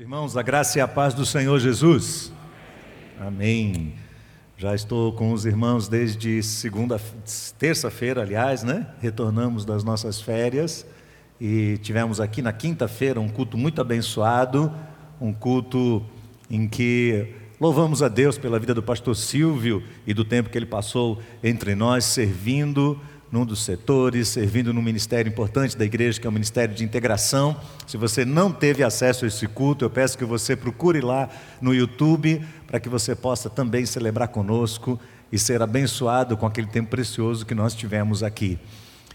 Irmãos, a graça e a paz do Senhor Jesus. Amém. Já estou com os irmãos desde segunda, terça-feira, aliás, né? Retornamos das nossas férias e tivemos aqui na quinta-feira um culto muito abençoado, um culto em que louvamos a Deus pela vida do pastor Silvio e do tempo que ele passou entre nós servindo num dos setores, servindo num ministério importante da igreja, que é o Ministério de Integração. Se você não teve acesso a esse culto, eu peço que você procure lá no YouTube, para que você possa também celebrar conosco e ser abençoado com aquele tempo precioso que nós tivemos aqui.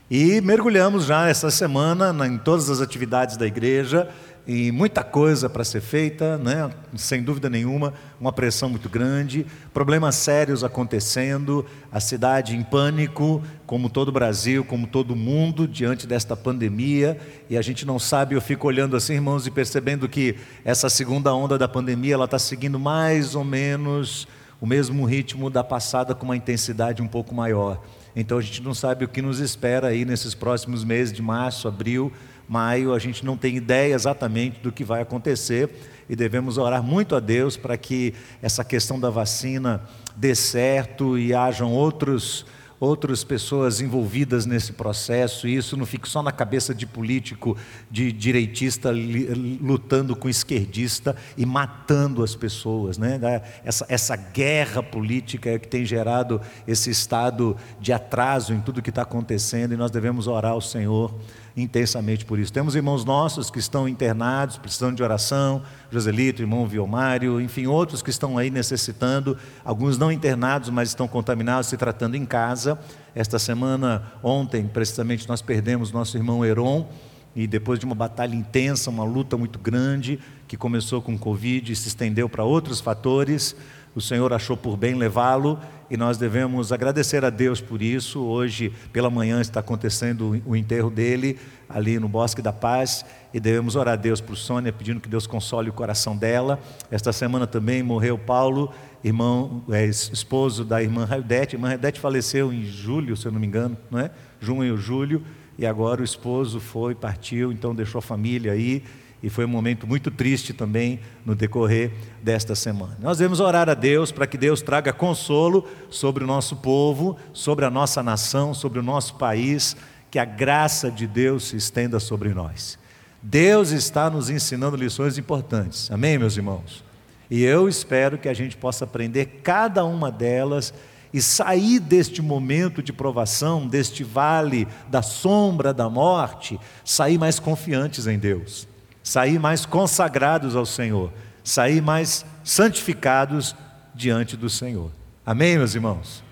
E mergulhamos já essa semana em todas as atividades da igreja e muita coisa para ser feita, né? sem dúvida nenhuma, uma pressão muito grande, problemas sérios acontecendo, a cidade em pânico, como todo o Brasil, como todo o mundo, diante desta pandemia, e a gente não sabe, eu fico olhando assim, irmãos, e percebendo que essa segunda onda da pandemia, ela está seguindo mais ou menos o mesmo ritmo da passada, com uma intensidade um pouco maior. Então a gente não sabe o que nos espera aí nesses próximos meses de março, abril, maio, a gente não tem ideia exatamente do que vai acontecer e devemos orar muito a Deus para que essa questão da vacina dê certo e hajam outros outras pessoas envolvidas nesse processo, e isso não fique só na cabeça de político, de direitista lutando com esquerdista e matando as pessoas. Né? Essa, essa guerra política é que tem gerado esse estado de atraso em tudo que está acontecendo, e nós devemos orar ao Senhor intensamente por isso. Temos irmãos nossos que estão internados, precisando de oração, Joselito, irmão Viomário, enfim, outros que estão aí necessitando, alguns não internados, mas estão contaminados, se tratando em casa. Esta semana, ontem, precisamente, nós perdemos nosso irmão Heron, e depois de uma batalha intensa, uma luta muito grande, que começou com Covid e se estendeu para outros fatores, o Senhor achou por bem levá-lo e nós devemos agradecer a Deus por isso. Hoje, pela manhã, está acontecendo o enterro dele ali no Bosque da Paz e devemos orar a Deus por Sônia, pedindo que Deus console o coração dela. Esta semana também morreu Paulo, irmão, é, esposo da irmã Raidete. A irmã Raidete faleceu em julho, se eu não me engano, não é? Junho ou julho, e agora o esposo foi, partiu, então deixou a família aí e foi um momento muito triste também no decorrer desta semana. Nós devemos orar a Deus para que Deus traga consolo sobre o nosso povo, sobre a nossa nação, sobre o nosso país, que a graça de Deus se estenda sobre nós. Deus está nos ensinando lições importantes, amém, meus irmãos? E eu espero que a gente possa aprender cada uma delas e sair deste momento de provação, deste vale da sombra da morte, sair mais confiantes em Deus sair mais consagrados ao Senhor, sair mais santificados diante do Senhor. Amém, meus irmãos?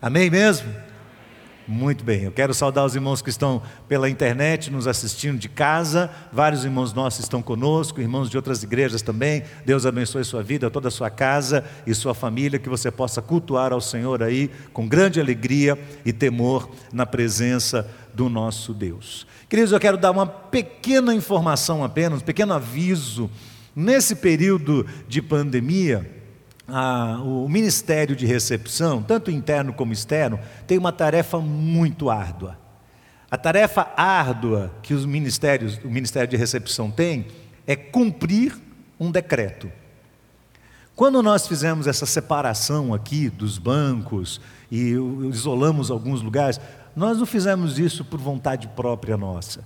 Amém mesmo? Muito bem, eu quero saudar os irmãos que estão pela internet nos assistindo de casa. Vários irmãos nossos estão conosco, irmãos de outras igrejas também. Deus abençoe sua vida, toda a sua casa e sua família, que você possa cultuar ao Senhor aí com grande alegria e temor na presença do nosso Deus. Queridos, eu quero dar uma pequena informação apenas, um pequeno aviso. Nesse período de pandemia, a, o Ministério de Recepção, tanto interno como externo, tem uma tarefa muito árdua. A tarefa árdua que os ministérios, o Ministério de Recepção tem é cumprir um decreto. Quando nós fizemos essa separação aqui dos bancos e isolamos alguns lugares, nós não fizemos isso por vontade própria nossa.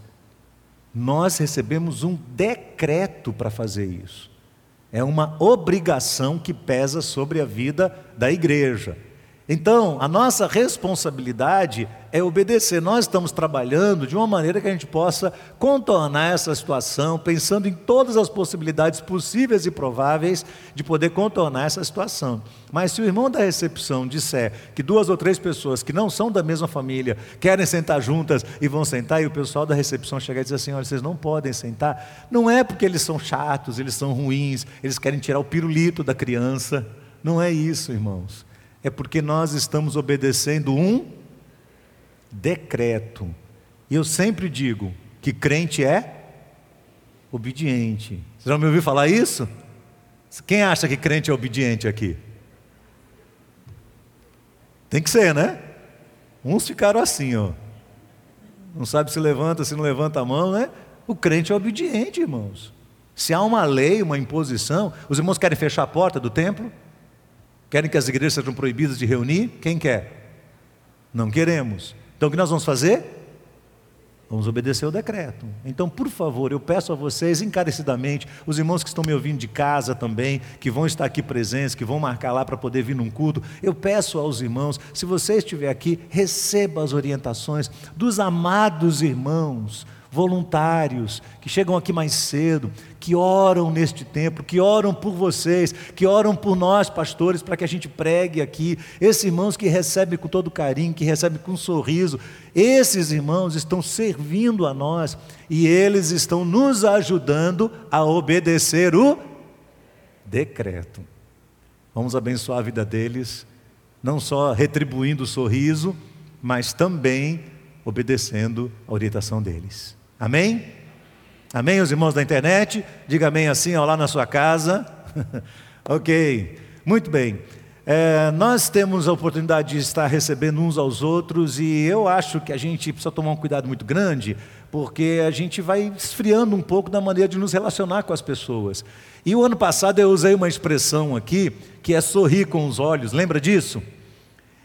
Nós recebemos um decreto para fazer isso. É uma obrigação que pesa sobre a vida da igreja. Então, a nossa responsabilidade é obedecer. Nós estamos trabalhando de uma maneira que a gente possa contornar essa situação, pensando em todas as possibilidades possíveis e prováveis de poder contornar essa situação. Mas se o irmão da recepção disser que duas ou três pessoas que não são da mesma família querem sentar juntas e vão sentar, e o pessoal da recepção chegar e dizer assim: olha, vocês não podem sentar, não é porque eles são chatos, eles são ruins, eles querem tirar o pirulito da criança. Não é isso, irmãos é porque nós estamos obedecendo um decreto. E eu sempre digo que crente é obediente. Você já me ouviu falar isso? Quem acha que crente é obediente aqui? Tem que ser, né? Uns ficaram assim, ó. Não sabe se levanta, se não levanta a mão, né? O crente é obediente, irmãos. Se há uma lei, uma imposição, os irmãos querem fechar a porta do templo? Querem que as igrejas sejam proibidas de reunir? Quem quer? Não queremos. Então o que nós vamos fazer? Vamos obedecer o decreto. Então, por favor, eu peço a vocês encarecidamente, os irmãos que estão me ouvindo de casa também, que vão estar aqui presentes, que vão marcar lá para poder vir num culto, eu peço aos irmãos, se você estiver aqui, receba as orientações dos amados irmãos voluntários que chegam aqui mais cedo, que oram neste tempo, que oram por vocês, que oram por nós, pastores, para que a gente pregue aqui. Esses irmãos que recebem com todo carinho, que recebem com um sorriso, esses irmãos estão servindo a nós e eles estão nos ajudando a obedecer o decreto. Vamos abençoar a vida deles, não só retribuindo o sorriso, mas também obedecendo a orientação deles. Amém? Amém, os irmãos da internet? Diga amém assim, ó, lá na sua casa. ok, muito bem. É, nós temos a oportunidade de estar recebendo uns aos outros e eu acho que a gente precisa tomar um cuidado muito grande, porque a gente vai esfriando um pouco da maneira de nos relacionar com as pessoas. E o ano passado eu usei uma expressão aqui que é sorrir com os olhos, lembra disso?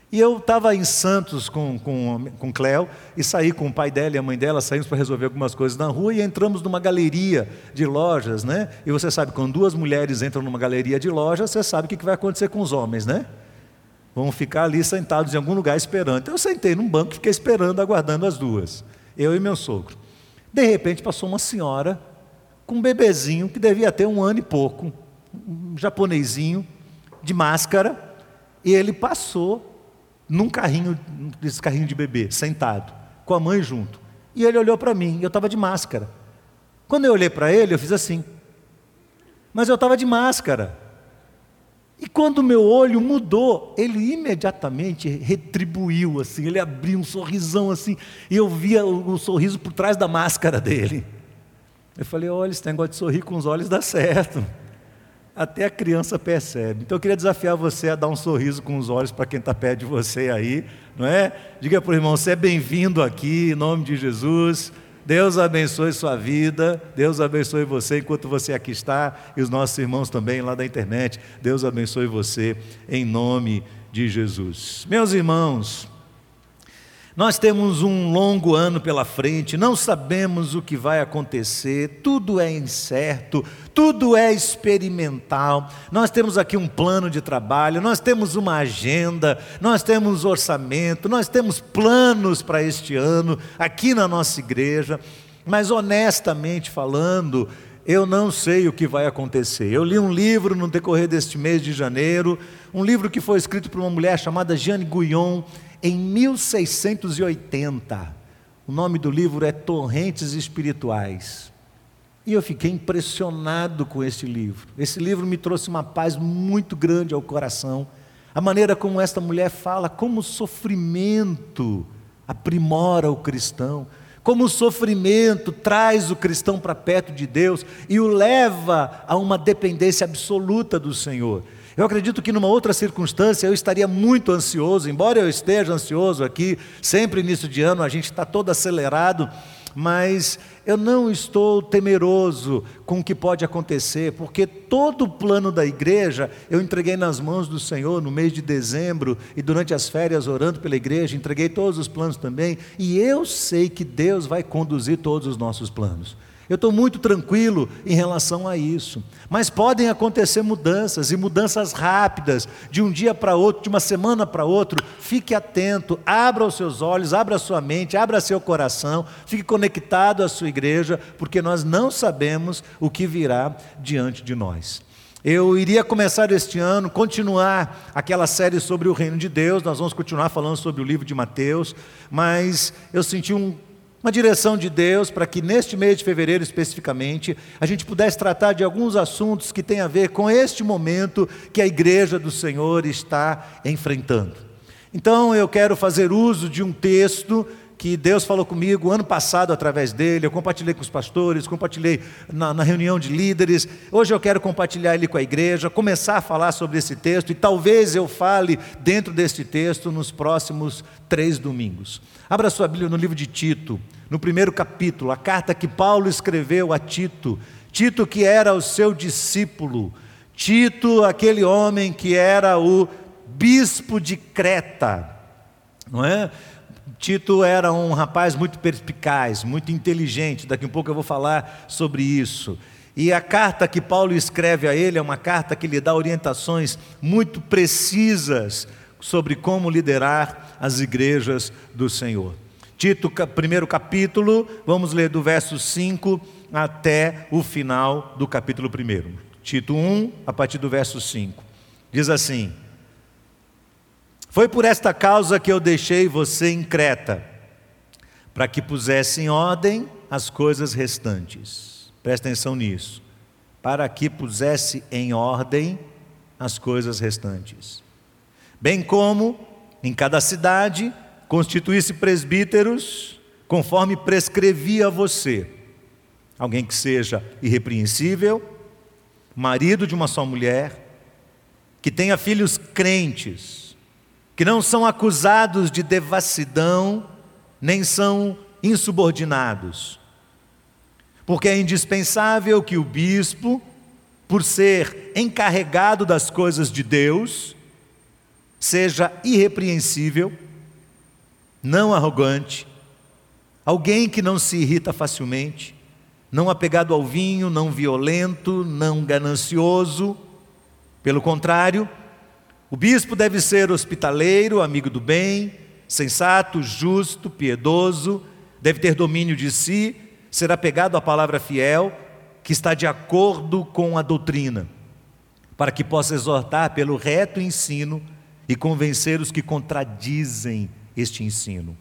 E eu estava em Santos com, com, com Cléo e saí com o pai dela e a mãe dela, saímos para resolver algumas coisas na rua e entramos numa galeria de lojas, né? E você sabe, quando duas mulheres entram numa galeria de lojas, você sabe o que vai acontecer com os homens, né? Vão ficar ali sentados em algum lugar esperando. Então eu sentei num banco e fiquei esperando, aguardando as duas, eu e meu sogro. De repente passou uma senhora com um bebezinho que devia ter um ano e pouco, um japonesinho, de máscara, e ele passou num carrinho, desse carrinho de bebê, sentado, com a mãe junto. E ele olhou para mim, eu estava de máscara. Quando eu olhei para ele, eu fiz assim. Mas eu estava de máscara. E quando o meu olho mudou, ele imediatamente retribuiu assim, ele abriu um sorrisão assim, e eu via o, o sorriso por trás da máscara dele. Eu falei: olha, esse negócio de sorrir com os olhos dá certo até a criança percebe. Então eu queria desafiar você a dar um sorriso com os olhos para quem está perto de você aí, não é? Diga para o irmão, você é bem-vindo aqui, em nome de Jesus. Deus abençoe sua vida, Deus abençoe você enquanto você aqui está, e os nossos irmãos também lá da internet. Deus abençoe você em nome de Jesus. Meus irmãos, nós temos um longo ano pela frente, não sabemos o que vai acontecer, tudo é incerto, tudo é experimental. Nós temos aqui um plano de trabalho, nós temos uma agenda, nós temos orçamento, nós temos planos para este ano aqui na nossa igreja, mas honestamente falando, eu não sei o que vai acontecer. Eu li um livro no decorrer deste mês de janeiro, um livro que foi escrito por uma mulher chamada Jeanne Guyon em 1680, o nome do livro é Torrentes Espirituais. E eu fiquei impressionado com esse livro. Esse livro me trouxe uma paz muito grande ao coração. A maneira como esta mulher fala, como o sofrimento aprimora o cristão, como o sofrimento traz o cristão para perto de Deus e o leva a uma dependência absoluta do Senhor. Eu acredito que numa outra circunstância eu estaria muito ansioso, embora eu esteja ansioso aqui, sempre início de ano a gente está todo acelerado, mas eu não estou temeroso com o que pode acontecer, porque todo o plano da igreja eu entreguei nas mãos do Senhor no mês de dezembro e durante as férias orando pela igreja, entreguei todos os planos também, e eu sei que Deus vai conduzir todos os nossos planos. Eu estou muito tranquilo em relação a isso. Mas podem acontecer mudanças, e mudanças rápidas, de um dia para outro, de uma semana para outro. Fique atento, abra os seus olhos, abra a sua mente, abra seu coração, fique conectado à sua igreja, porque nós não sabemos o que virá diante de nós. Eu iria começar este ano, continuar aquela série sobre o reino de Deus, nós vamos continuar falando sobre o livro de Mateus, mas eu senti um uma direção de Deus para que neste mês de fevereiro especificamente a gente pudesse tratar de alguns assuntos que têm a ver com este momento que a igreja do Senhor está enfrentando. Então eu quero fazer uso de um texto que Deus falou comigo ano passado através dele, eu compartilhei com os pastores, compartilhei na, na, reunião de líderes. Hoje eu quero compartilhar ele com a igreja, começar a falar sobre esse texto e talvez eu fale dentro deste texto nos próximos três domingos. Abra sua Bíblia no livro de Tito, no primeiro capítulo, a carta que Paulo escreveu a Tito, Tito, que era o seu discípulo, Tito, aquele homem que era o bispo de Creta, não é? Tito era um rapaz muito perspicaz, muito inteligente, daqui a um pouco eu vou falar sobre isso. E a carta que Paulo escreve a ele é uma carta que lhe dá orientações muito precisas sobre como liderar as igrejas do Senhor. Tito, primeiro capítulo, vamos ler do verso 5 até o final do capítulo 1. Tito 1, a partir do verso 5. Diz assim: Foi por esta causa que eu deixei você em Creta, para que pusesse em ordem as coisas restantes. Presta atenção nisso. Para que pusesse em ordem as coisas restantes. Bem como em cada cidade constituísse presbíteros, conforme prescrevia você. Alguém que seja irrepreensível, marido de uma só mulher, que tenha filhos crentes, que não são acusados de devassidão, nem são insubordinados. Porque é indispensável que o bispo, por ser encarregado das coisas de Deus, seja irrepreensível, não arrogante, alguém que não se irrita facilmente, não apegado ao vinho, não violento, não ganancioso. Pelo contrário, o bispo deve ser hospitaleiro, amigo do bem, sensato, justo, piedoso, deve ter domínio de si, ser apegado à palavra fiel, que está de acordo com a doutrina, para que possa exortar pelo reto ensino e convencer os que contradizem este ensino.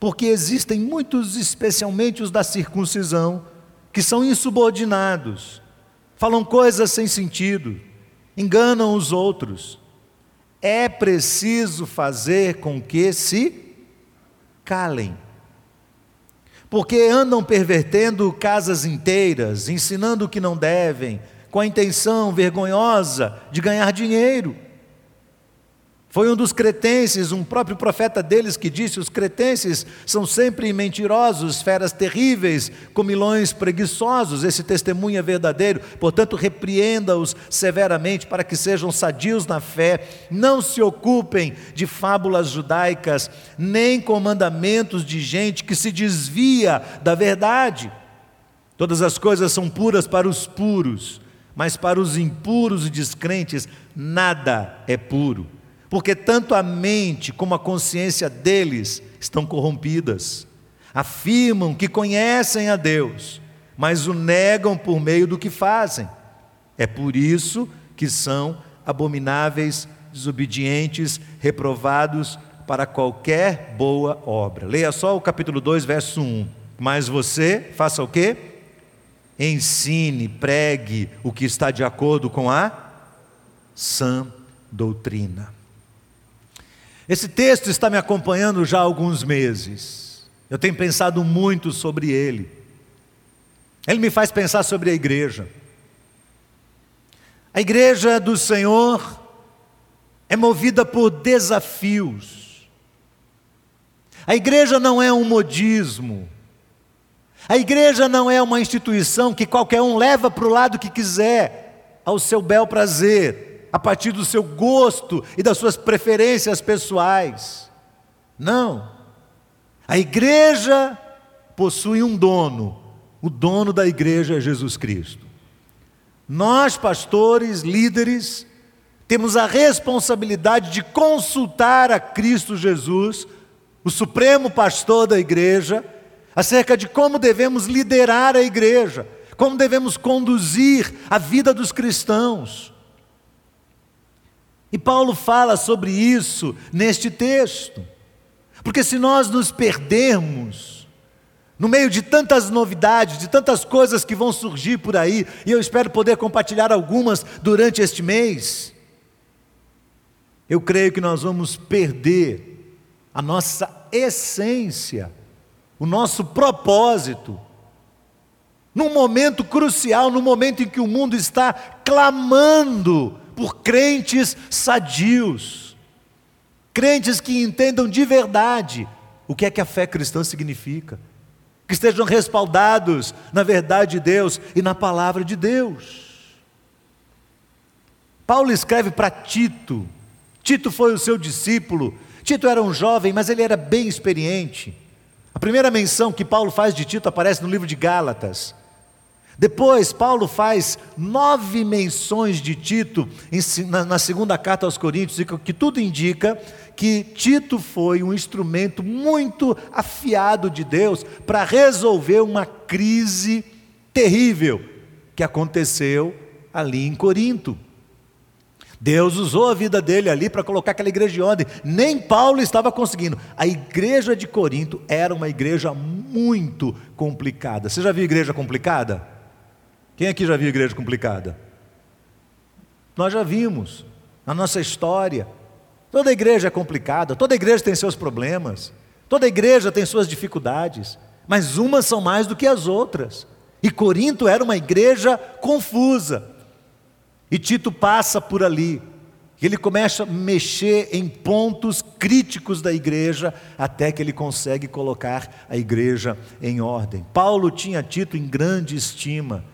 Porque existem muitos, especialmente os da circuncisão, que são insubordinados, falam coisas sem sentido, enganam os outros. É preciso fazer com que se calem. Porque andam pervertendo casas inteiras, ensinando o que não devem, com a intenção vergonhosa de ganhar dinheiro. Foi um dos cretenses, um próprio profeta deles, que disse: os cretenses são sempre mentirosos, feras terríveis, comilões preguiçosos. Esse testemunho é verdadeiro, portanto, repreenda-os severamente para que sejam sadios na fé, não se ocupem de fábulas judaicas, nem com mandamentos de gente que se desvia da verdade. Todas as coisas são puras para os puros, mas para os impuros e descrentes, nada é puro porque tanto a mente como a consciência deles estão corrompidas. Afirmam que conhecem a Deus, mas o negam por meio do que fazem. É por isso que são abomináveis, desobedientes, reprovados para qualquer boa obra. Leia só o capítulo 2, verso 1. Mas você faça o quê? Ensine, pregue o que está de acordo com a sã doutrina. Esse texto está me acompanhando já há alguns meses. Eu tenho pensado muito sobre ele. Ele me faz pensar sobre a igreja. A igreja do Senhor é movida por desafios. A igreja não é um modismo. A igreja não é uma instituição que qualquer um leva para o lado que quiser, ao seu bel prazer a partir do seu gosto e das suas preferências pessoais. Não. A igreja possui um dono. O dono da igreja é Jesus Cristo. Nós, pastores, líderes, temos a responsabilidade de consultar a Cristo Jesus, o supremo pastor da igreja, acerca de como devemos liderar a igreja, como devemos conduzir a vida dos cristãos. E Paulo fala sobre isso neste texto. Porque se nós nos perdermos, no meio de tantas novidades, de tantas coisas que vão surgir por aí, e eu espero poder compartilhar algumas durante este mês, eu creio que nós vamos perder a nossa essência, o nosso propósito, num momento crucial, no momento em que o mundo está clamando por crentes sadios, crentes que entendam de verdade o que é que a fé cristã significa. que estejam respaldados na verdade de Deus e na palavra de Deus. Paulo escreve para Tito. Tito foi o seu discípulo. Tito era um jovem, mas ele era bem experiente. A primeira menção que Paulo faz de Tito aparece no livro de Gálatas. Depois, Paulo faz nove menções de Tito na segunda carta aos Coríntios, que tudo indica que Tito foi um instrumento muito afiado de Deus para resolver uma crise terrível que aconteceu ali em Corinto. Deus usou a vida dele ali para colocar aquela igreja de ordem. Nem Paulo estava conseguindo. A igreja de Corinto era uma igreja muito complicada. Você já viu igreja complicada? Quem aqui já viu igreja complicada? Nós já vimos na nossa história. Toda igreja é complicada, toda igreja tem seus problemas, toda igreja tem suas dificuldades, mas umas são mais do que as outras. E Corinto era uma igreja confusa. E Tito passa por ali. Ele começa a mexer em pontos críticos da igreja, até que ele consegue colocar a igreja em ordem. Paulo tinha Tito em grande estima,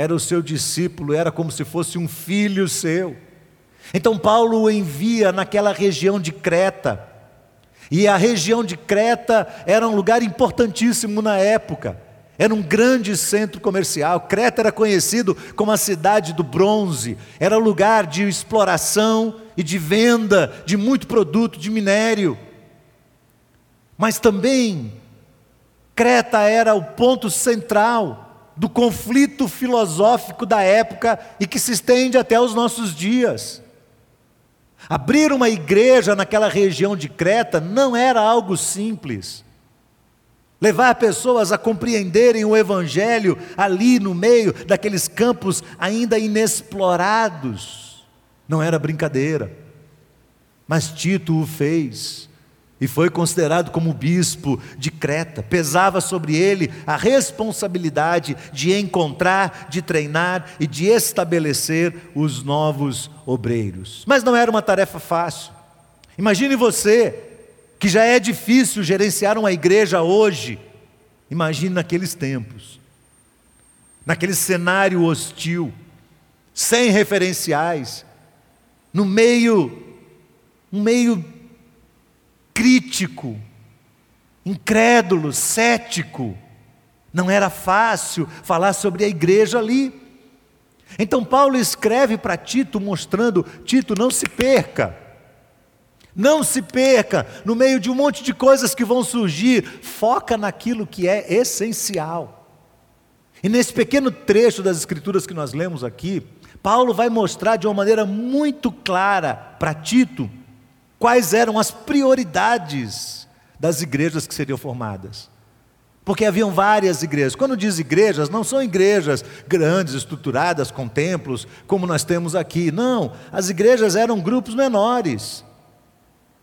era o seu discípulo, era como se fosse um filho seu. Então Paulo o envia naquela região de Creta, e a região de Creta era um lugar importantíssimo na época. Era um grande centro comercial. Creta era conhecido como a cidade do bronze. Era lugar de exploração e de venda de muito produto de minério. Mas também Creta era o ponto central do conflito filosófico da época e que se estende até os nossos dias. Abrir uma igreja naquela região de Creta não era algo simples levar pessoas a compreenderem o Evangelho ali no meio daqueles campos ainda inexplorados. Não era brincadeira, mas Tito o fez e foi considerado como bispo de Creta. Pesava sobre ele a responsabilidade de encontrar, de treinar e de estabelecer os novos obreiros. Mas não era uma tarefa fácil. Imagine você que já é difícil gerenciar uma igreja hoje, imagine naqueles tempos, naquele cenário hostil, sem referenciais, no meio, um meio crítico, incrédulo, cético. Não era fácil falar sobre a igreja ali. Então Paulo escreve para Tito mostrando: Tito, não se perca. Não se perca no meio de um monte de coisas que vão surgir, foca naquilo que é essencial. E nesse pequeno trecho das Escrituras que nós lemos aqui, Paulo vai mostrar de uma maneira muito clara para Tito quais eram as prioridades das igrejas que seriam formadas. Porque haviam várias igrejas. Quando diz igrejas, não são igrejas grandes, estruturadas, com templos, como nós temos aqui. Não, as igrejas eram grupos menores.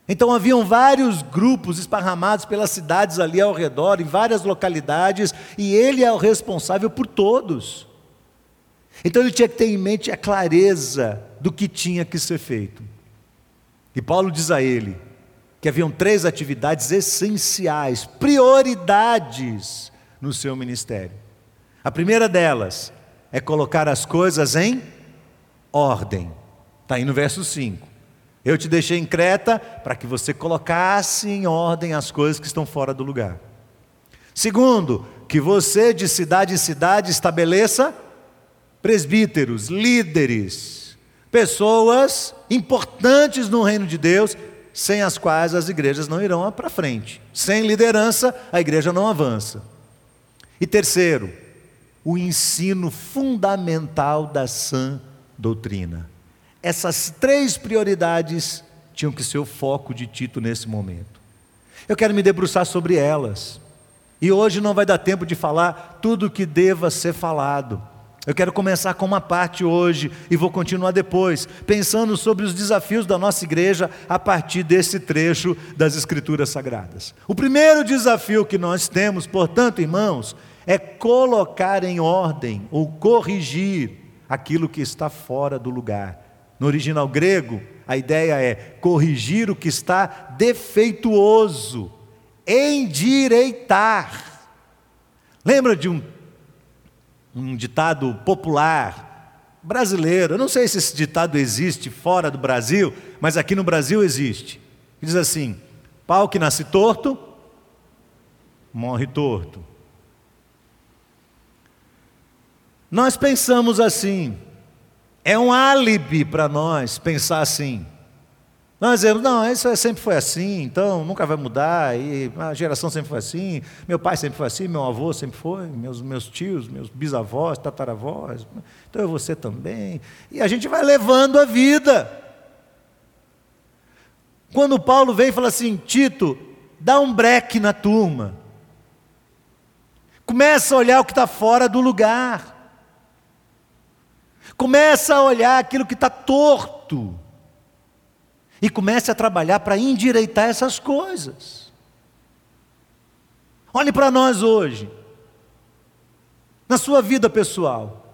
Então haviam vários grupos esparramados pelas cidades ali ao redor, em várias localidades, e ele é o responsável por todos. Então ele tinha que ter em mente a clareza do que tinha que ser feito. E Paulo diz a ele que haviam três atividades essenciais, prioridades no seu ministério. A primeira delas é colocar as coisas em ordem. Está aí no verso 5. Eu te deixei em Creta para que você colocasse em ordem as coisas que estão fora do lugar. Segundo, que você de cidade em cidade estabeleça presbíteros, líderes, pessoas importantes no reino de Deus, sem as quais as igrejas não irão para frente. Sem liderança, a igreja não avança. E terceiro, o ensino fundamental da sã doutrina. Essas três prioridades tinham que ser o foco de Tito nesse momento. Eu quero me debruçar sobre elas. E hoje não vai dar tempo de falar tudo o que deva ser falado. Eu quero começar com uma parte hoje e vou continuar depois, pensando sobre os desafios da nossa igreja a partir desse trecho das Escrituras Sagradas. O primeiro desafio que nós temos, portanto, irmãos, é colocar em ordem ou corrigir aquilo que está fora do lugar. No original grego, a ideia é corrigir o que está defeituoso, endireitar. Lembra de um, um ditado popular brasileiro? Eu não sei se esse ditado existe fora do Brasil, mas aqui no Brasil existe. Diz assim: pau que nasce torto, morre torto. Nós pensamos assim, é um álibi para nós pensar assim. Nós dizemos, não, isso sempre foi assim, então nunca vai mudar, e a geração sempre foi assim, meu pai sempre foi assim, meu avô sempre foi, meus, meus tios, meus bisavós, tataravós, então eu ser também. E a gente vai levando a vida. Quando Paulo vem e fala assim, Tito, dá um breque na turma. Começa a olhar o que está fora do lugar. Começa a olhar aquilo que está torto. E comece a trabalhar para endireitar essas coisas. Olhe para nós hoje. Na sua vida pessoal.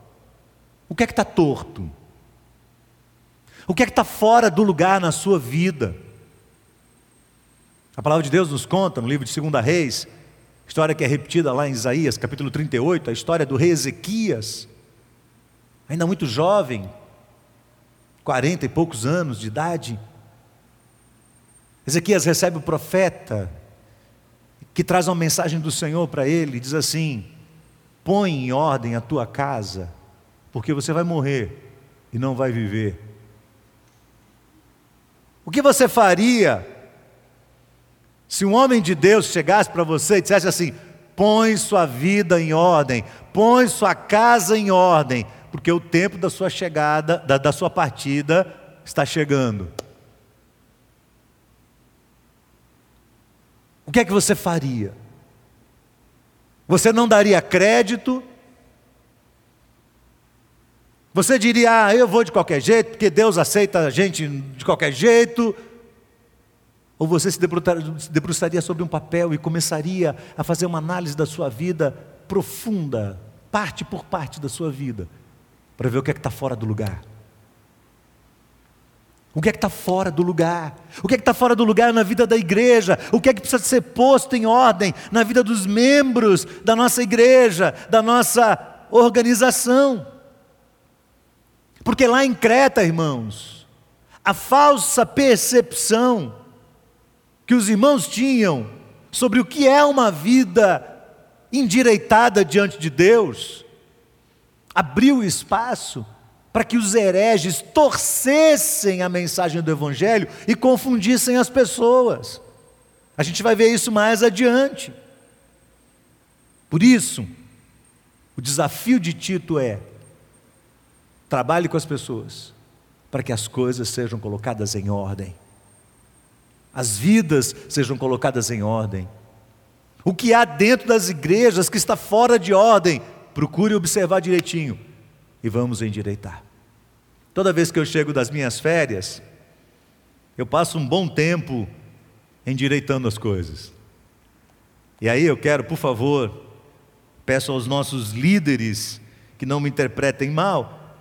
O que é que está torto? O que é que está fora do lugar na sua vida? A palavra de Deus nos conta no livro de 2 Reis, história que é repetida lá em Isaías, capítulo 38, a história do rei Ezequias, ainda muito jovem, 40 e poucos anos de idade. Ezequias recebe o profeta que traz uma mensagem do Senhor para ele, diz assim: põe em ordem a tua casa, porque você vai morrer e não vai viver. O que você faria se um homem de Deus chegasse para você e dissesse assim: põe sua vida em ordem, põe sua casa em ordem, porque o tempo da sua chegada, da, da sua partida, está chegando. Que é que você faria? Você não daria crédito? Você diria, ah, eu vou de qualquer jeito, porque Deus aceita a gente de qualquer jeito? Ou você se debruçaria sobre um papel e começaria a fazer uma análise da sua vida profunda, parte por parte da sua vida, para ver o que é que está fora do lugar? O que é que está fora do lugar? O que é que está fora do lugar na vida da igreja? O que é que precisa ser posto em ordem na vida dos membros da nossa igreja, da nossa organização? Porque lá em Creta, irmãos, a falsa percepção que os irmãos tinham sobre o que é uma vida endireitada diante de Deus, abriu espaço para que os hereges torcessem a mensagem do Evangelho e confundissem as pessoas. A gente vai ver isso mais adiante. Por isso, o desafio de Tito é: trabalhe com as pessoas, para que as coisas sejam colocadas em ordem as vidas sejam colocadas em ordem. O que há dentro das igrejas que está fora de ordem, procure observar direitinho e vamos endireitar. Toda vez que eu chego das minhas férias, eu passo um bom tempo endireitando as coisas. E aí eu quero, por favor, peço aos nossos líderes que não me interpretem mal,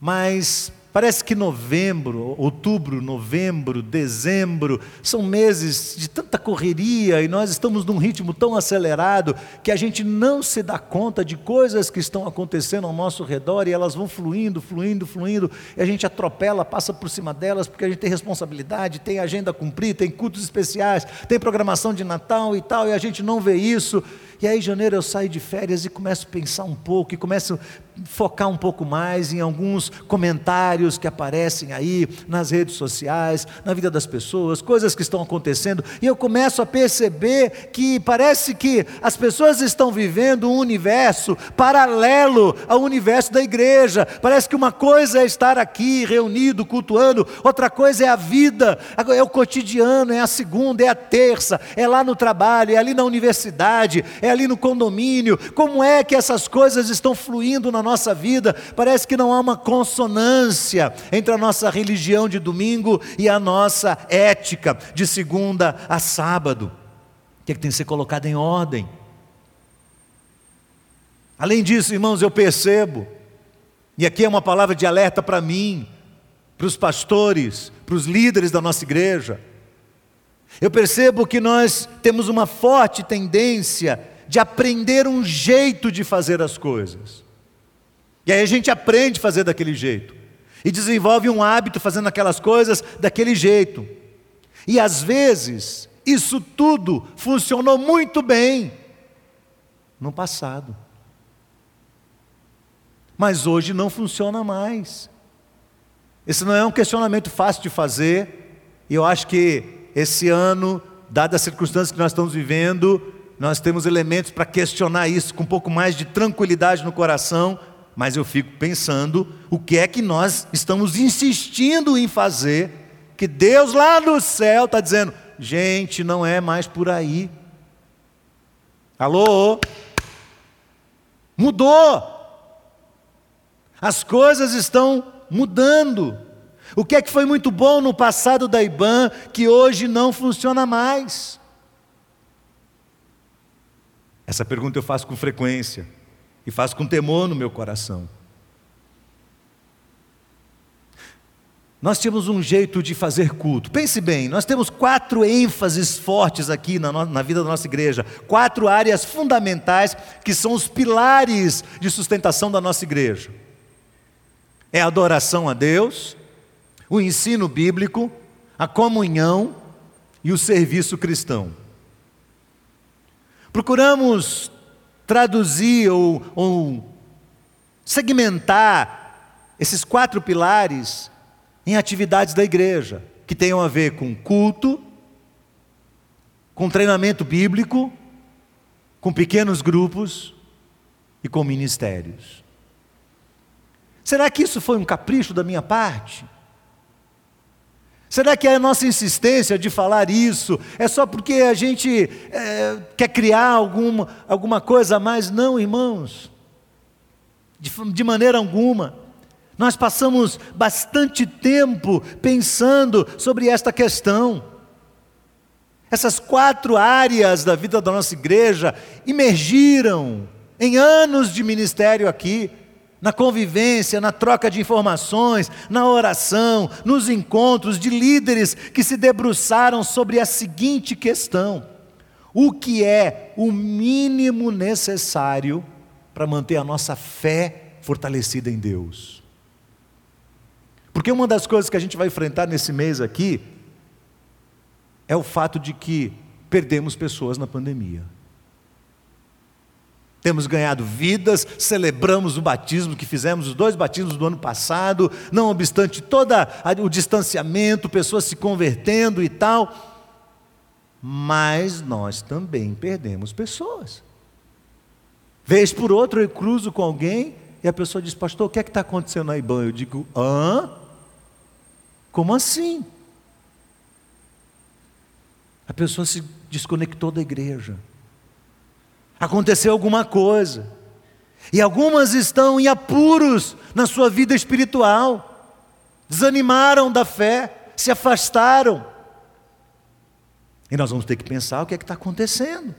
mas Parece que novembro, outubro, novembro, dezembro, são meses de tanta correria e nós estamos num ritmo tão acelerado que a gente não se dá conta de coisas que estão acontecendo ao nosso redor e elas vão fluindo, fluindo, fluindo, e a gente atropela, passa por cima delas porque a gente tem responsabilidade, tem agenda a cumprir, tem cultos especiais, tem programação de Natal e tal, e a gente não vê isso. E aí, em janeiro, eu saio de férias e começo a pensar um pouco, e começo a focar um pouco mais em alguns comentários que aparecem aí nas redes sociais, na vida das pessoas, coisas que estão acontecendo, e eu começo a perceber que parece que as pessoas estão vivendo um universo paralelo ao universo da igreja. Parece que uma coisa é estar aqui reunido, cultuando, outra coisa é a vida, é o cotidiano, é a segunda, é a terça, é lá no trabalho, é ali na universidade, é ali no condomínio, como é que essas coisas estão fluindo nossa vida? Parece que não há uma consonância entre a nossa religião de domingo e a nossa ética de segunda a sábado. O que, é que tem que ser colocado em ordem? Além disso, irmãos, eu percebo, e aqui é uma palavra de alerta para mim, para os pastores, para os líderes da nossa igreja. Eu percebo que nós temos uma forte tendência de aprender um jeito de fazer as coisas. E aí a gente aprende a fazer daquele jeito. E desenvolve um hábito fazendo aquelas coisas daquele jeito. E às vezes, isso tudo funcionou muito bem no passado. Mas hoje não funciona mais. Esse não é um questionamento fácil de fazer, e eu acho que esse ano, dadas as circunstâncias que nós estamos vivendo, nós temos elementos para questionar isso com um pouco mais de tranquilidade no coração, mas eu fico pensando o que é que nós estamos insistindo em fazer, que Deus lá no céu está dizendo: gente, não é mais por aí. Alô? Mudou. As coisas estão mudando. O que é que foi muito bom no passado da IBAN que hoje não funciona mais? Essa pergunta eu faço com frequência e faço com temor no meu coração. Nós temos um jeito de fazer culto. Pense bem, nós temos quatro ênfases fortes aqui na, na, vida da nossa igreja, quatro áreas fundamentais que são os pilares de sustentação da nossa igreja: é a adoração a Deus, o ensino bíblico, a comunhão e o serviço cristão. Procuramos traduzir ou, ou segmentar esses quatro pilares em atividades da igreja, que tenham a ver com culto, com treinamento bíblico, com pequenos grupos e com ministérios. Será que isso foi um capricho da minha parte? Será que a nossa insistência de falar isso é só porque a gente é, quer criar alguma, alguma coisa a mais? Não, irmãos, de, de maneira alguma. Nós passamos bastante tempo pensando sobre esta questão. Essas quatro áreas da vida da nossa igreja emergiram em anos de ministério aqui na convivência, na troca de informações, na oração, nos encontros de líderes que se debruçaram sobre a seguinte questão: o que é o mínimo necessário para manter a nossa fé fortalecida em Deus? Porque uma das coisas que a gente vai enfrentar nesse mês aqui é o fato de que perdemos pessoas na pandemia. Temos ganhado vidas, celebramos o batismo que fizemos, os dois batismos do ano passado, não obstante todo o distanciamento, pessoas se convertendo e tal. Mas nós também perdemos pessoas. Vez por outra eu cruzo com alguém e a pessoa diz, pastor, o que é que está acontecendo na IBAN? Eu digo, hã? Como assim? A pessoa se desconectou da igreja aconteceu alguma coisa. E algumas estão em apuros na sua vida espiritual, desanimaram da fé, se afastaram. E nós vamos ter que pensar o que é que está acontecendo.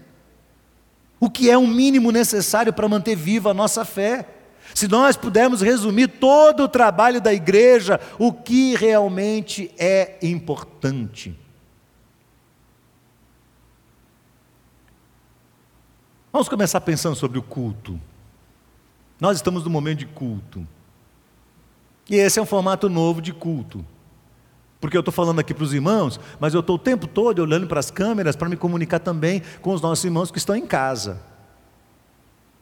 O que é o mínimo necessário para manter viva a nossa fé? Se nós pudermos resumir todo o trabalho da igreja, o que realmente é importante. Vamos começar pensando sobre o culto. Nós estamos no momento de culto. E esse é um formato novo de culto. Porque eu estou falando aqui para os irmãos, mas eu estou o tempo todo olhando para as câmeras para me comunicar também com os nossos irmãos que estão em casa.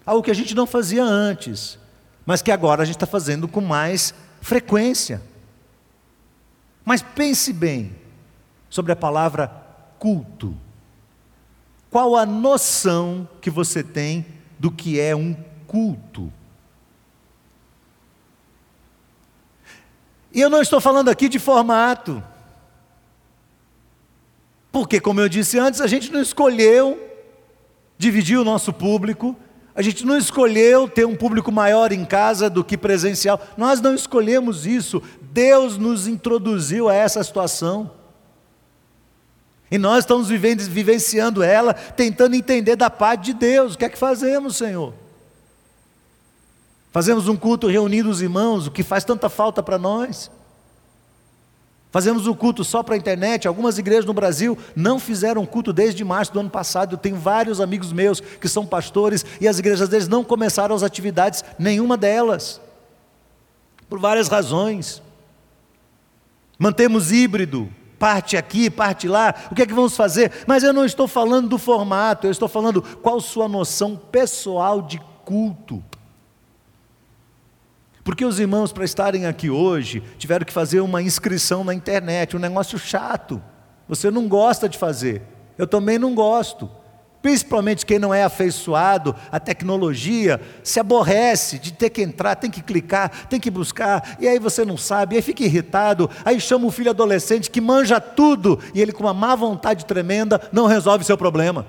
Algo que a gente não fazia antes, mas que agora a gente está fazendo com mais frequência. Mas pense bem sobre a palavra culto. Qual a noção que você tem do que é um culto? E eu não estou falando aqui de formato. Porque, como eu disse antes, a gente não escolheu dividir o nosso público, a gente não escolheu ter um público maior em casa do que presencial. Nós não escolhemos isso. Deus nos introduziu a essa situação. E nós estamos vivendo, vivenciando ela, tentando entender da parte de Deus. O que é que fazemos, Senhor? Fazemos um culto reunindo os irmãos, o que faz tanta falta para nós. Fazemos o culto só para a internet. Algumas igrejas no Brasil não fizeram culto desde março do ano passado. Eu tenho vários amigos meus que são pastores e as igrejas deles não começaram as atividades, nenhuma delas, por várias razões. Mantemos híbrido, parte aqui, parte lá. O que é que vamos fazer? Mas eu não estou falando do formato, eu estou falando qual sua noção pessoal de culto. Porque os irmãos, para estarem aqui hoje, tiveram que fazer uma inscrição na internet, um negócio chato. Você não gosta de fazer, eu também não gosto. Principalmente quem não é afeiçoado à tecnologia, se aborrece de ter que entrar, tem que clicar, tem que buscar, e aí você não sabe, aí fica irritado, aí chama o filho adolescente que manja tudo, e ele com uma má vontade tremenda não resolve seu problema.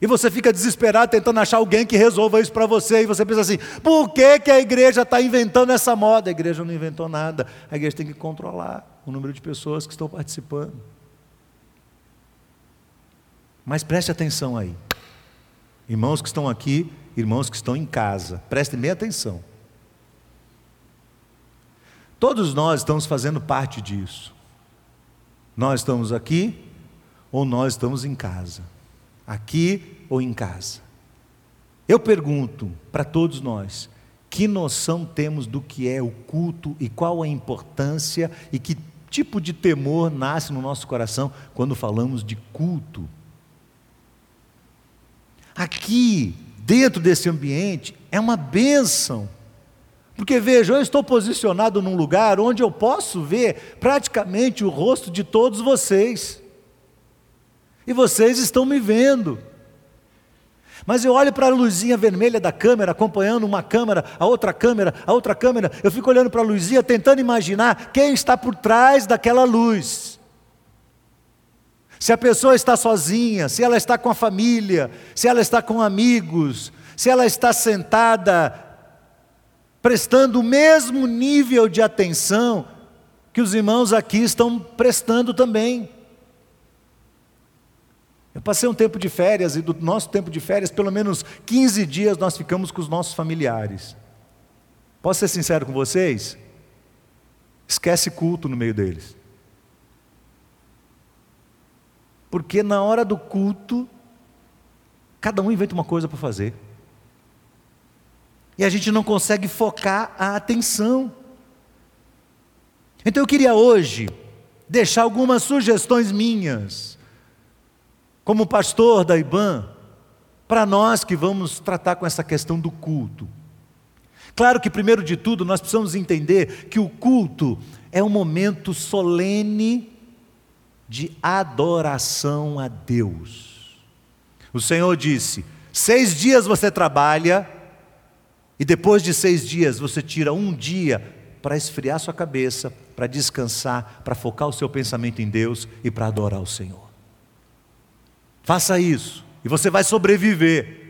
E você fica desesperado tentando achar alguém que resolva isso para você. E você pensa assim: por que, que a igreja está inventando essa moda? A igreja não inventou nada. A igreja tem que controlar o número de pessoas que estão participando. Mas preste atenção aí. Irmãos que estão aqui, irmãos que estão em casa, prestem bem atenção. Todos nós estamos fazendo parte disso. Nós estamos aqui ou nós estamos em casa aqui ou em casa. Eu pergunto para todos nós: que noção temos do que é o culto e qual a importância e que tipo de temor nasce no nosso coração quando falamos de culto? Aqui, dentro desse ambiente, é uma bênção. Porque veja, eu estou posicionado num lugar onde eu posso ver praticamente o rosto de todos vocês e vocês estão me vendo. Mas eu olho para a luzinha vermelha da câmera, acompanhando uma câmera, a outra câmera, a outra câmera, eu fico olhando para a luzinha, tentando imaginar quem está por trás daquela luz. Se a pessoa está sozinha, se ela está com a família, se ela está com amigos, se ela está sentada, prestando o mesmo nível de atenção que os irmãos aqui estão prestando também. Eu passei um tempo de férias e do nosso tempo de férias, pelo menos 15 dias nós ficamos com os nossos familiares. Posso ser sincero com vocês? Esquece culto no meio deles. Porque na hora do culto, cada um inventa uma coisa para fazer. E a gente não consegue focar a atenção. Então eu queria hoje deixar algumas sugestões minhas como pastor da IBAN, para nós que vamos tratar com essa questão do culto. Claro que, primeiro de tudo, nós precisamos entender que o culto é um momento solene de adoração a Deus. O Senhor disse: seis dias você trabalha, e depois de seis dias você tira um dia para esfriar sua cabeça, para descansar, para focar o seu pensamento em Deus e para adorar o Senhor. Faça isso e você vai sobreviver.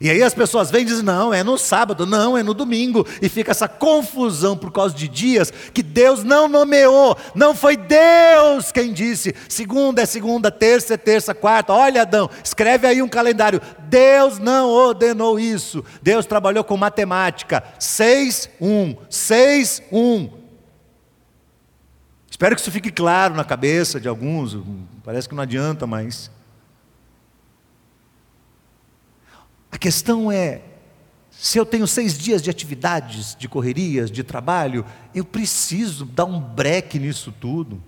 E aí as pessoas vêm e dizem: não, é no sábado, não, é no domingo. E fica essa confusão por causa de dias que Deus não nomeou. Não foi Deus quem disse: segunda é segunda, terça é terça, quarta. Olha, Adão, escreve aí um calendário. Deus não ordenou isso. Deus trabalhou com matemática. 6, 1, 6, 1. Espero que isso fique claro na cabeça de alguns, parece que não adianta mais. A questão é: se eu tenho seis dias de atividades, de correrias, de trabalho, eu preciso dar um breque nisso tudo.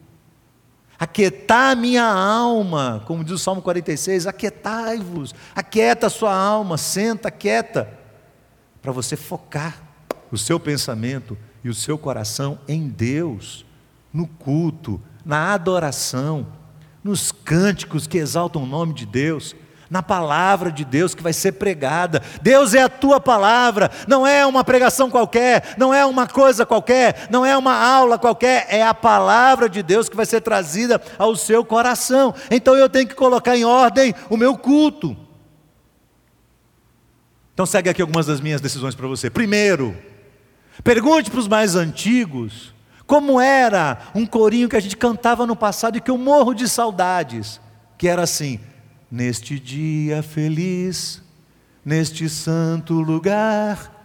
Aquietar a minha alma, como diz o Salmo 46, aquietai-vos, aquieta a sua alma, senta, quieta, para você focar o seu pensamento e o seu coração em Deus no culto, na adoração, nos cânticos que exaltam o nome de Deus, na palavra de Deus que vai ser pregada. Deus é a tua palavra, não é uma pregação qualquer, não é uma coisa qualquer, não é uma aula qualquer, é a palavra de Deus que vai ser trazida ao seu coração. Então eu tenho que colocar em ordem o meu culto. Então segue aqui algumas das minhas decisões para você. Primeiro, pergunte para os mais antigos como era um corinho que a gente cantava no passado e que eu morro de saudades, que era assim: Neste dia feliz, neste santo lugar,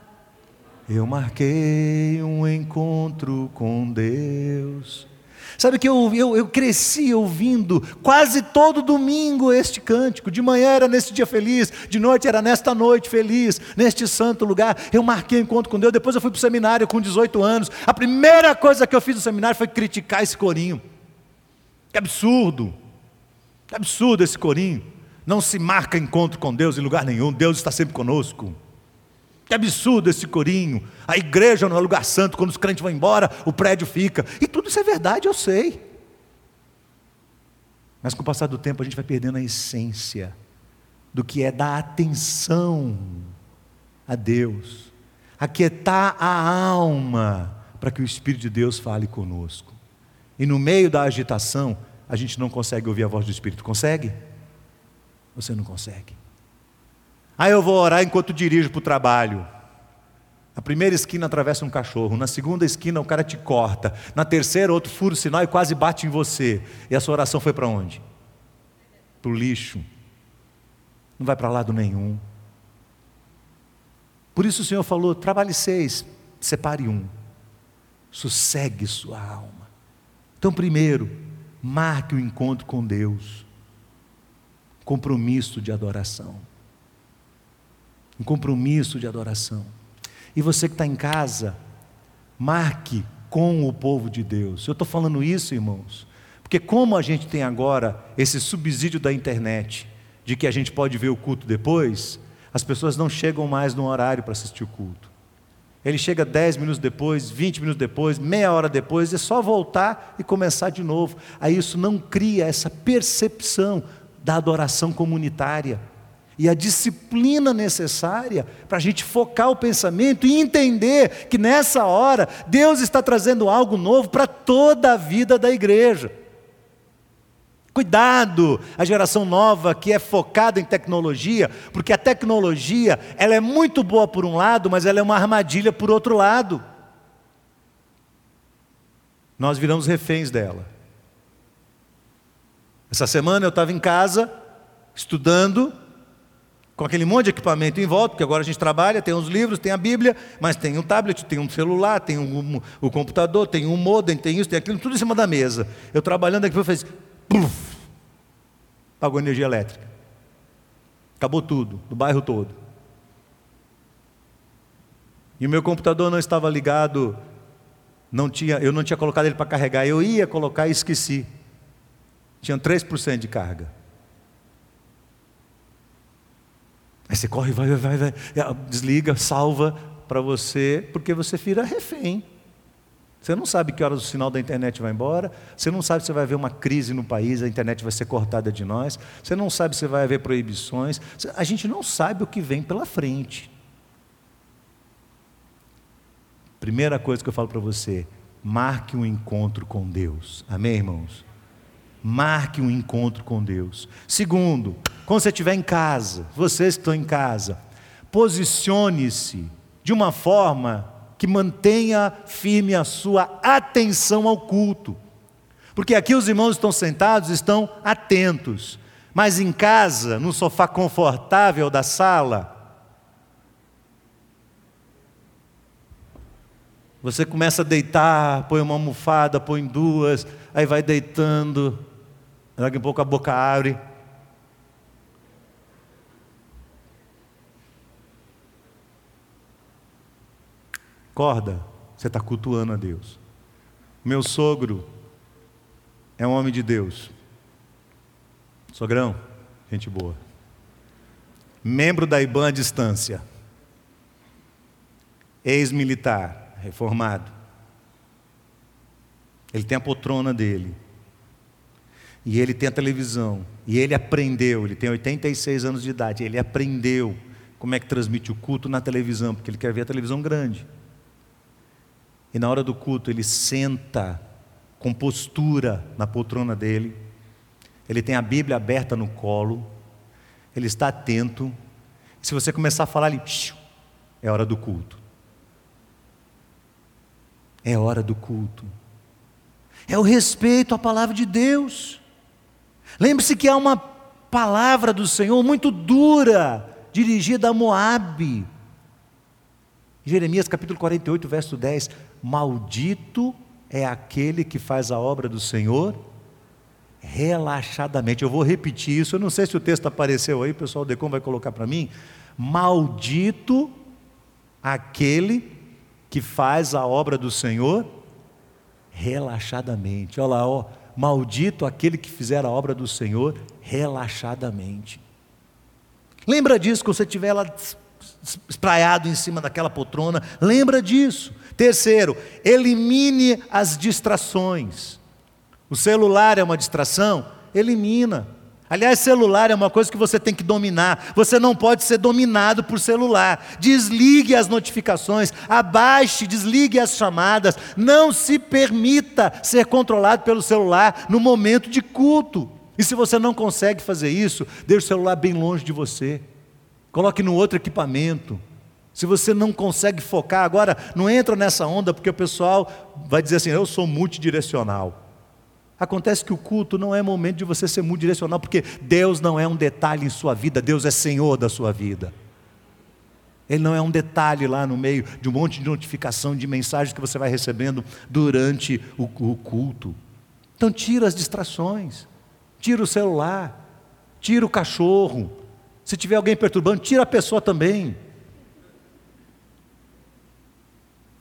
Eu marquei um encontro com Deus. Sabe que eu, eu, eu, cresci ouvindo quase todo domingo este cântico. De manhã era nesse dia feliz, de noite era nesta noite feliz, neste santo lugar. Eu marquei encontro com Deus. Depois eu fui para o seminário com 18 anos. A primeira coisa que eu fiz no seminário foi criticar esse corinho. Que absurdo! Que absurdo esse corinho. Não se marca encontro com Deus em lugar nenhum. Deus está sempre conosco. Que absurdo esse corinho. A igreja não é lugar santo, quando os crentes vão embora, o prédio fica. E tudo isso é verdade, eu sei. Mas com o passar do tempo a gente vai perdendo a essência do que é dar atenção a Deus, aquietar a alma para que o Espírito de Deus fale conosco. E no meio da agitação, a gente não consegue ouvir a voz do Espírito. Consegue? Você não consegue. Aí eu vou orar enquanto dirijo para o trabalho. Na primeira esquina atravessa um cachorro, na segunda esquina o cara te corta, na terceira outro fura o sinal e quase bate em você. E a sua oração foi para onde? Para o lixo. Não vai para lado nenhum. Por isso o Senhor falou: trabalhe seis, separe um, sossegue sua alma. Então, primeiro, marque o encontro com Deus, compromisso de adoração um compromisso de adoração. E você que está em casa, marque com o povo de Deus. Eu estou falando isso, irmãos, porque como a gente tem agora esse subsídio da internet, de que a gente pode ver o culto depois, as pessoas não chegam mais no horário para assistir o culto. Ele chega 10 minutos depois, 20 minutos depois, meia hora depois, é só voltar e começar de novo. Aí isso não cria essa percepção da adoração comunitária e a disciplina necessária para a gente focar o pensamento e entender que nessa hora Deus está trazendo algo novo para toda a vida da igreja. Cuidado, a geração nova que é focada em tecnologia, porque a tecnologia ela é muito boa por um lado, mas ela é uma armadilha por outro lado. Nós viramos reféns dela. Essa semana eu estava em casa, estudando, com aquele monte de equipamento em volta, porque agora a gente trabalha, tem os livros, tem a Bíblia, mas tem um tablet, tem um celular, tem um, o computador, tem um modem, tem isso, tem aquilo, tudo em cima da mesa. Eu trabalhando aqui, eu fiz, puff, pagou energia elétrica. Acabou tudo, do bairro todo. E o meu computador não estava ligado, não tinha, eu não tinha colocado ele para carregar, eu ia colocar e esqueci. Tinha 3% de carga. Aí você corre, vai, vai, vai, desliga, salva para você, porque você vira refém. Você não sabe que horas o sinal da internet vai embora, você não sabe se vai haver uma crise no país, a internet vai ser cortada de nós, você não sabe se vai haver proibições, a gente não sabe o que vem pela frente. Primeira coisa que eu falo para você, marque um encontro com Deus. Amém, irmãos? Marque um encontro com Deus. Segundo, quando você estiver em casa, vocês estão em casa, posicione-se de uma forma que mantenha firme a sua atenção ao culto. Porque aqui os irmãos estão sentados, estão atentos. Mas em casa, no sofá confortável da sala, você começa a deitar, põe uma almofada, põe duas, aí vai deitando, Daqui a pouco a boca abre. Acorda, você está cultuando a Deus. Meu sogro é um homem de Deus. Sogrão, gente boa. Membro da IBAN à distância. Ex-militar, reformado. Ele tem a poltrona dele. E ele tem a televisão. E ele aprendeu, ele tem 86 anos de idade, ele aprendeu como é que transmite o culto na televisão, porque ele quer ver a televisão grande. E na hora do culto ele senta com postura na poltrona dele, ele tem a Bíblia aberta no colo, ele está atento. Se você começar a falar ali, é hora do culto. É hora do culto. É o respeito à palavra de Deus. Lembre-se que há uma palavra do Senhor muito dura, dirigida a Moabe. Jeremias capítulo 48, verso 10: Maldito é aquele que faz a obra do Senhor relaxadamente. Eu vou repetir isso, eu não sei se o texto apareceu aí, o pessoal Decom vai colocar para mim. Maldito aquele que faz a obra do Senhor relaxadamente. Olha lá, ó, maldito aquele que fizer a obra do Senhor relaxadamente. Lembra disso quando você estiver lá espraiado em cima daquela poltrona, lembra disso. Terceiro, elimine as distrações. O celular é uma distração? Elimina. Aliás, celular é uma coisa que você tem que dominar. Você não pode ser dominado por celular. Desligue as notificações, abaixe, desligue as chamadas. Não se permita ser controlado pelo celular no momento de culto. E se você não consegue fazer isso, deixe o celular bem longe de você. Coloque no outro equipamento. Se você não consegue focar, agora não entra nessa onda, porque o pessoal vai dizer assim: eu sou multidirecional. Acontece que o culto não é momento de você ser muito direcional, porque Deus não é um detalhe em sua vida, Deus é Senhor da sua vida. Ele não é um detalhe lá no meio de um monte de notificação, de mensagens que você vai recebendo durante o, o culto. Então tira as distrações, tira o celular, tira o cachorro. Se tiver alguém perturbando, tira a pessoa também.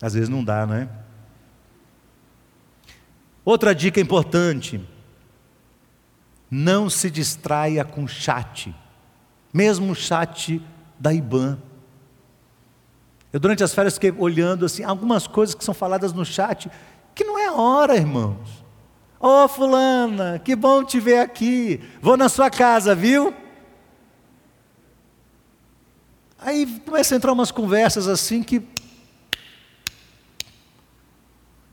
Às vezes não dá, não é? Outra dica importante: não se distraia com chat, mesmo o chat da IBAN. Eu, durante as férias, fiquei olhando assim, algumas coisas que são faladas no chat, que não é hora, irmãos. Ô oh, fulana, que bom te ver aqui. Vou na sua casa, viu? Aí começa a entrar umas conversas assim que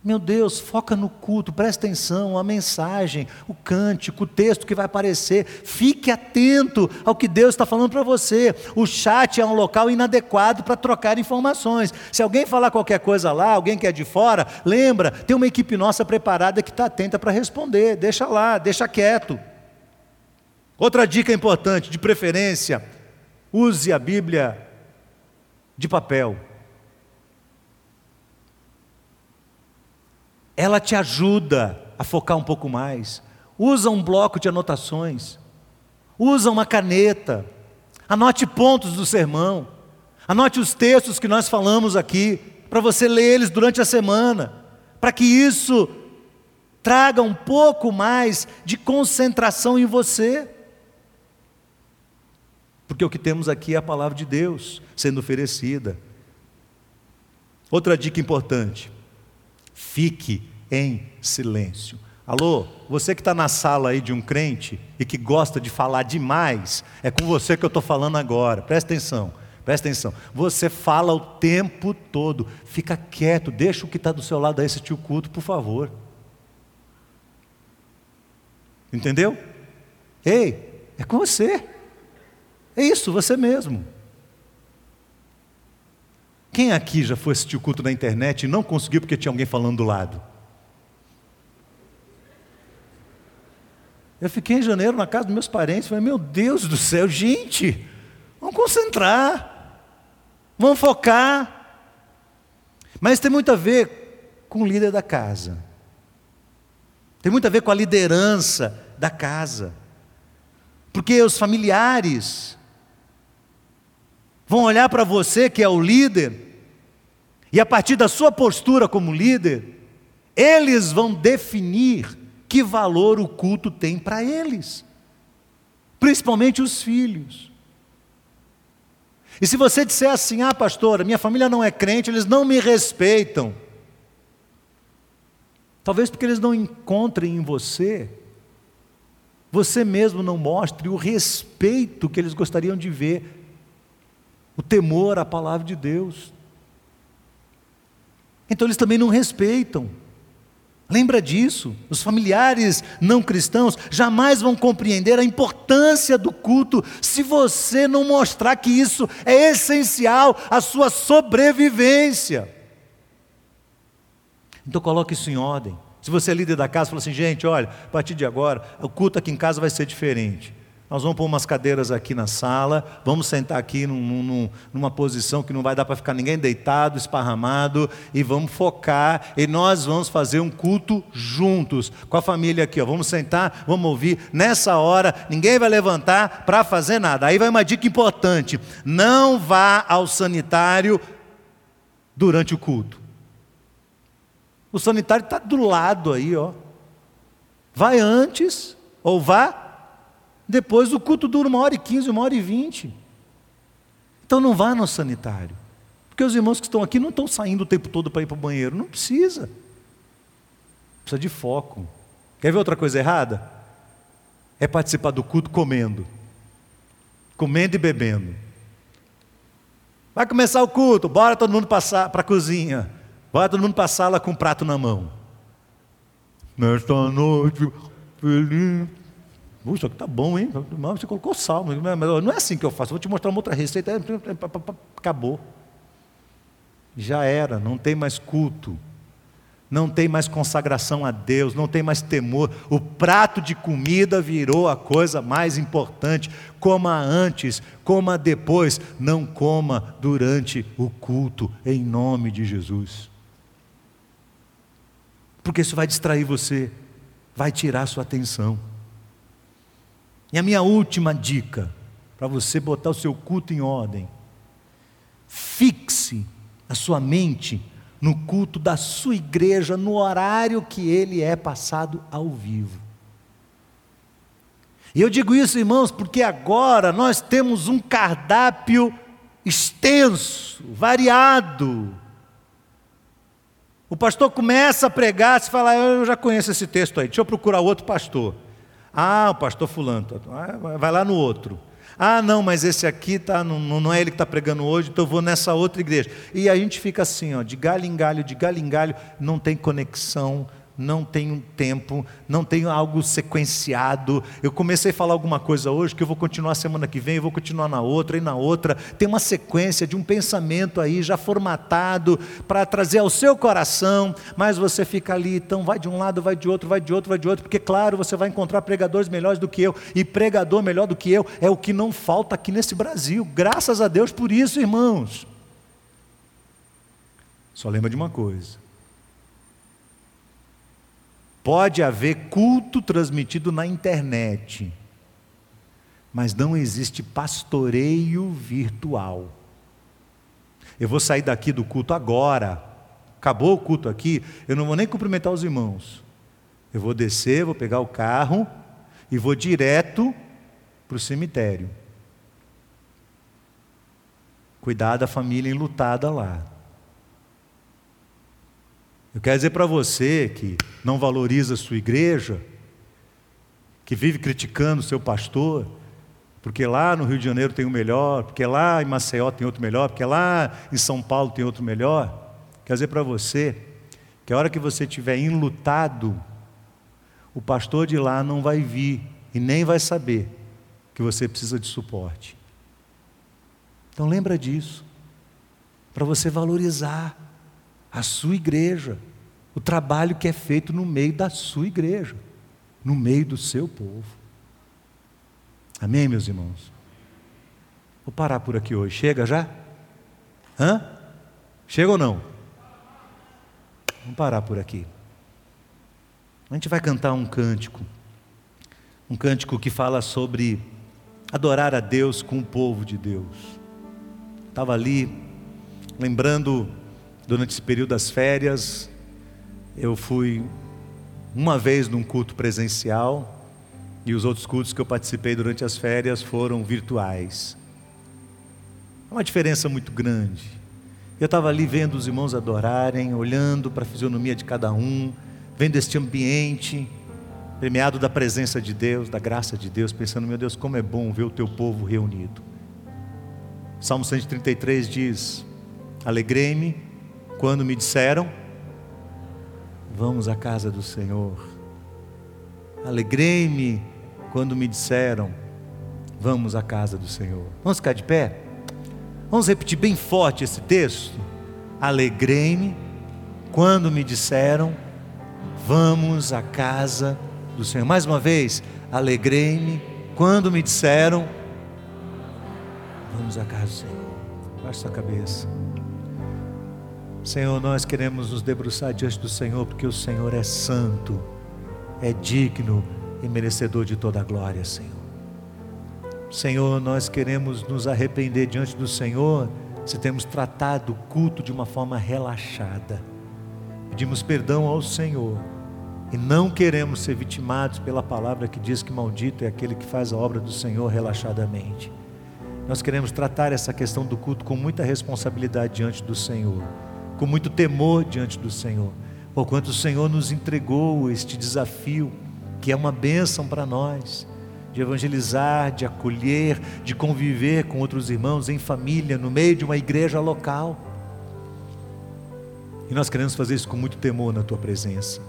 meu Deus, foca no culto, presta atenção, a mensagem, o cântico, o texto que vai aparecer. Fique atento ao que Deus está falando para você. O chat é um local inadequado para trocar informações. Se alguém falar qualquer coisa lá, alguém que é de fora, lembra, tem uma equipe nossa preparada que está atenta para responder. Deixa lá, deixa quieto. Outra dica importante, de preferência, use a Bíblia de papel. Ela te ajuda a focar um pouco mais. Usa um bloco de anotações, usa uma caneta, anote pontos do sermão, anote os textos que nós falamos aqui, para você ler eles durante a semana, para que isso traga um pouco mais de concentração em você. Porque o que temos aqui é a palavra de Deus sendo oferecida. Outra dica importante: fique em silêncio. Alô, você que está na sala aí de um crente e que gosta de falar demais, é com você que eu estou falando agora, presta atenção. Presta atenção, você fala o tempo todo, fica quieto, deixa o que está do seu lado aí assistir o culto, por favor. Entendeu? Ei, é com você. É isso, você mesmo. Quem aqui já foi assistir o culto na internet e não conseguiu porque tinha alguém falando do lado? Eu fiquei em janeiro na casa dos meus parentes, falei, meu Deus do céu, gente, vamos concentrar, vamos focar. Mas tem muito a ver com o líder da casa, tem muito a ver com a liderança da casa, porque os familiares vão olhar para você que é o líder, e a partir da sua postura como líder, eles vão definir que valor o culto tem para eles, principalmente os filhos. E se você disser assim, ah, pastora, minha família não é crente, eles não me respeitam. Talvez porque eles não encontrem em você, você mesmo não mostre o respeito que eles gostariam de ver, o temor à palavra de Deus. Então eles também não respeitam. Lembra disso? Os familiares não cristãos jamais vão compreender a importância do culto se você não mostrar que isso é essencial à sua sobrevivência. Então coloque isso em ordem. Se você é líder da casa, fala assim, gente, olha, a partir de agora, o culto aqui em casa vai ser diferente. Nós vamos pôr umas cadeiras aqui na sala, vamos sentar aqui num, num, numa posição que não vai dar para ficar ninguém deitado, esparramado, e vamos focar, e nós vamos fazer um culto juntos, com a família aqui. Ó. Vamos sentar, vamos ouvir. Nessa hora, ninguém vai levantar para fazer nada. Aí vai uma dica importante: não vá ao sanitário durante o culto. O sanitário está do lado aí, ó. Vai antes, ou vá depois o culto dura uma hora e quinze, uma hora e vinte. Então não vá no sanitário. Porque os irmãos que estão aqui não estão saindo o tempo todo para ir para o banheiro. Não precisa. Precisa de foco. Quer ver outra coisa errada? É participar do culto comendo. Comendo e bebendo. Vai começar o culto, bora todo mundo passar para a cozinha. Bora todo mundo para a sala com um prato na mão. Nesta noite, feliz Puxa, que tá bom, hein? Você colocou sal, mas não é assim que eu faço. Vou te mostrar uma outra receita. Acabou. Já era, não tem mais culto. Não tem mais consagração a Deus, não tem mais temor. O prato de comida virou a coisa mais importante. Coma antes, coma depois, não coma durante o culto, em nome de Jesus. Porque isso vai distrair você, vai tirar sua atenção. E a minha última dica, para você botar o seu culto em ordem: fixe a sua mente no culto da sua igreja, no horário que ele é passado ao vivo. E eu digo isso, irmãos, porque agora nós temos um cardápio extenso, variado. O pastor começa a pregar, se fala, eu já conheço esse texto aí, deixa eu procurar outro pastor. Ah, o pastor fulano, tá, ah, vai lá no outro. Ah, não, mas esse aqui tá, não, não é ele que está pregando hoje, então eu vou nessa outra igreja. E a gente fica assim, ó, de galho em galho, de galho em galho, não tem conexão, não tenho tempo, não tenho algo sequenciado. Eu comecei a falar alguma coisa hoje que eu vou continuar semana que vem, eu vou continuar na outra e na outra. Tem uma sequência de um pensamento aí já formatado para trazer ao seu coração, mas você fica ali, então vai de um lado, vai de outro, vai de outro, vai de outro, porque claro, você vai encontrar pregadores melhores do que eu, e pregador melhor do que eu é o que não falta aqui nesse Brasil. Graças a Deus por isso, irmãos. Só lembra de uma coisa Pode haver culto transmitido na internet, mas não existe pastoreio virtual. Eu vou sair daqui do culto agora, acabou o culto aqui, eu não vou nem cumprimentar os irmãos. Eu vou descer, vou pegar o carro e vou direto para o cemitério. Cuidar da família enlutada lá. Eu quero dizer para você que não valoriza a sua igreja, que vive criticando o seu pastor, porque lá no Rio de Janeiro tem o melhor, porque lá em Maceió tem outro melhor, porque lá em São Paulo tem outro melhor. Quero dizer para você que a hora que você estiver enlutado, o pastor de lá não vai vir e nem vai saber que você precisa de suporte. Então lembra disso, para você valorizar a sua igreja, o trabalho que é feito no meio da sua igreja, no meio do seu povo. Amém, meus irmãos? Vou parar por aqui hoje. Chega já? Hã? Chega ou não? Vamos parar por aqui. A gente vai cantar um cântico. Um cântico que fala sobre adorar a Deus com o povo de Deus. Estava ali, lembrando durante esse período das férias, eu fui uma vez num culto presencial e os outros cultos que eu participei durante as férias foram virtuais. É uma diferença muito grande. Eu estava ali vendo os irmãos adorarem, olhando para a fisionomia de cada um, vendo este ambiente premiado da presença de Deus, da graça de Deus, pensando, meu Deus, como é bom ver o teu povo reunido. Salmo 133 diz: Alegrei-me quando me disseram: Vamos à casa do Senhor. Alegrei-me quando me disseram: Vamos à casa do Senhor. Vamos ficar de pé? Vamos repetir bem forte esse texto? Alegrei-me quando me disseram: Vamos à casa do Senhor. Mais uma vez, alegrei-me quando me disseram: Vamos à casa do Senhor. Baixe sua cabeça. Senhor, nós queremos nos debruçar diante do Senhor, porque o Senhor é santo, é digno e merecedor de toda a glória, Senhor. Senhor, nós queremos nos arrepender diante do Senhor se temos tratado o culto de uma forma relaxada. Pedimos perdão ao Senhor e não queremos ser vitimados pela palavra que diz que maldito é aquele que faz a obra do Senhor relaxadamente. Nós queremos tratar essa questão do culto com muita responsabilidade diante do Senhor, com muito temor diante do Senhor, porquanto o Senhor nos entregou este desafio, que é uma bênção para nós, de evangelizar, de acolher, de conviver com outros irmãos em família, no meio de uma igreja local. E nós queremos fazer isso com muito temor na tua presença.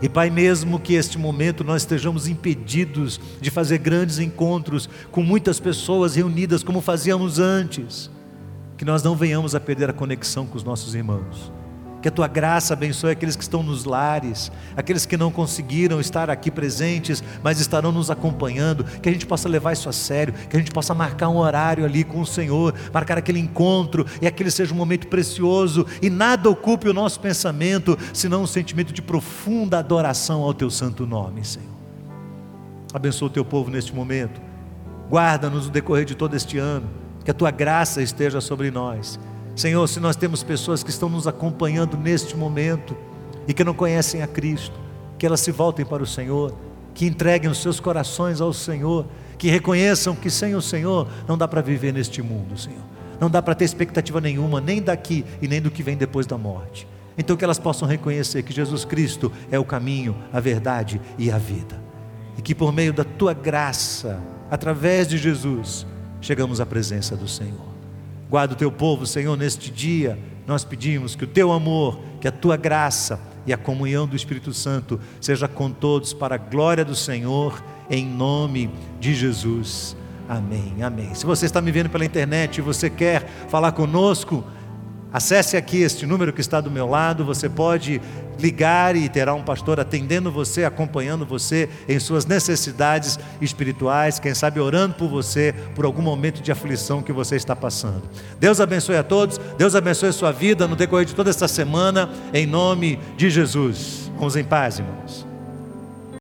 E Pai, mesmo que este momento nós estejamos impedidos de fazer grandes encontros com muitas pessoas reunidas como fazíamos antes, que nós não venhamos a perder a conexão com os nossos irmãos que a tua graça abençoe aqueles que estão nos lares, aqueles que não conseguiram estar aqui presentes, mas estarão nos acompanhando. Que a gente possa levar isso a sério, que a gente possa marcar um horário ali com o Senhor, marcar aquele encontro e aquele seja um momento precioso e nada ocupe o nosso pensamento, senão um sentimento de profunda adoração ao teu santo nome, Senhor. Abençoa o teu povo neste momento, guarda-nos no decorrer de todo este ano, que a tua graça esteja sobre nós Senhor, se nós temos pessoas que estão nos acompanhando neste momento e que não conhecem a Cristo, que elas se voltem para o Senhor, que entreguem os seus corações ao Senhor, que reconheçam que sem o Senhor não dá para viver neste mundo, Senhor. Não dá para ter expectativa nenhuma, nem daqui e nem do que vem depois da morte. Então que elas possam reconhecer que Jesus Cristo é o caminho, a verdade e a vida. E que por meio da tua graça, através de Jesus, chegamos à presença do Senhor. Guarda o teu povo, Senhor, neste dia. Nós pedimos que o teu amor, que a tua graça e a comunhão do Espírito Santo seja com todos para a glória do Senhor, em nome de Jesus. Amém. Amém. Se você está me vendo pela internet e você quer falar conosco, Acesse aqui este número que está do meu lado, você pode ligar e terá um pastor atendendo você, acompanhando você em suas necessidades espirituais, quem sabe orando por você por algum momento de aflição que você está passando. Deus abençoe a todos, Deus abençoe a sua vida no decorrer de toda esta semana, em nome de Jesus. Vamos em paz, irmãos.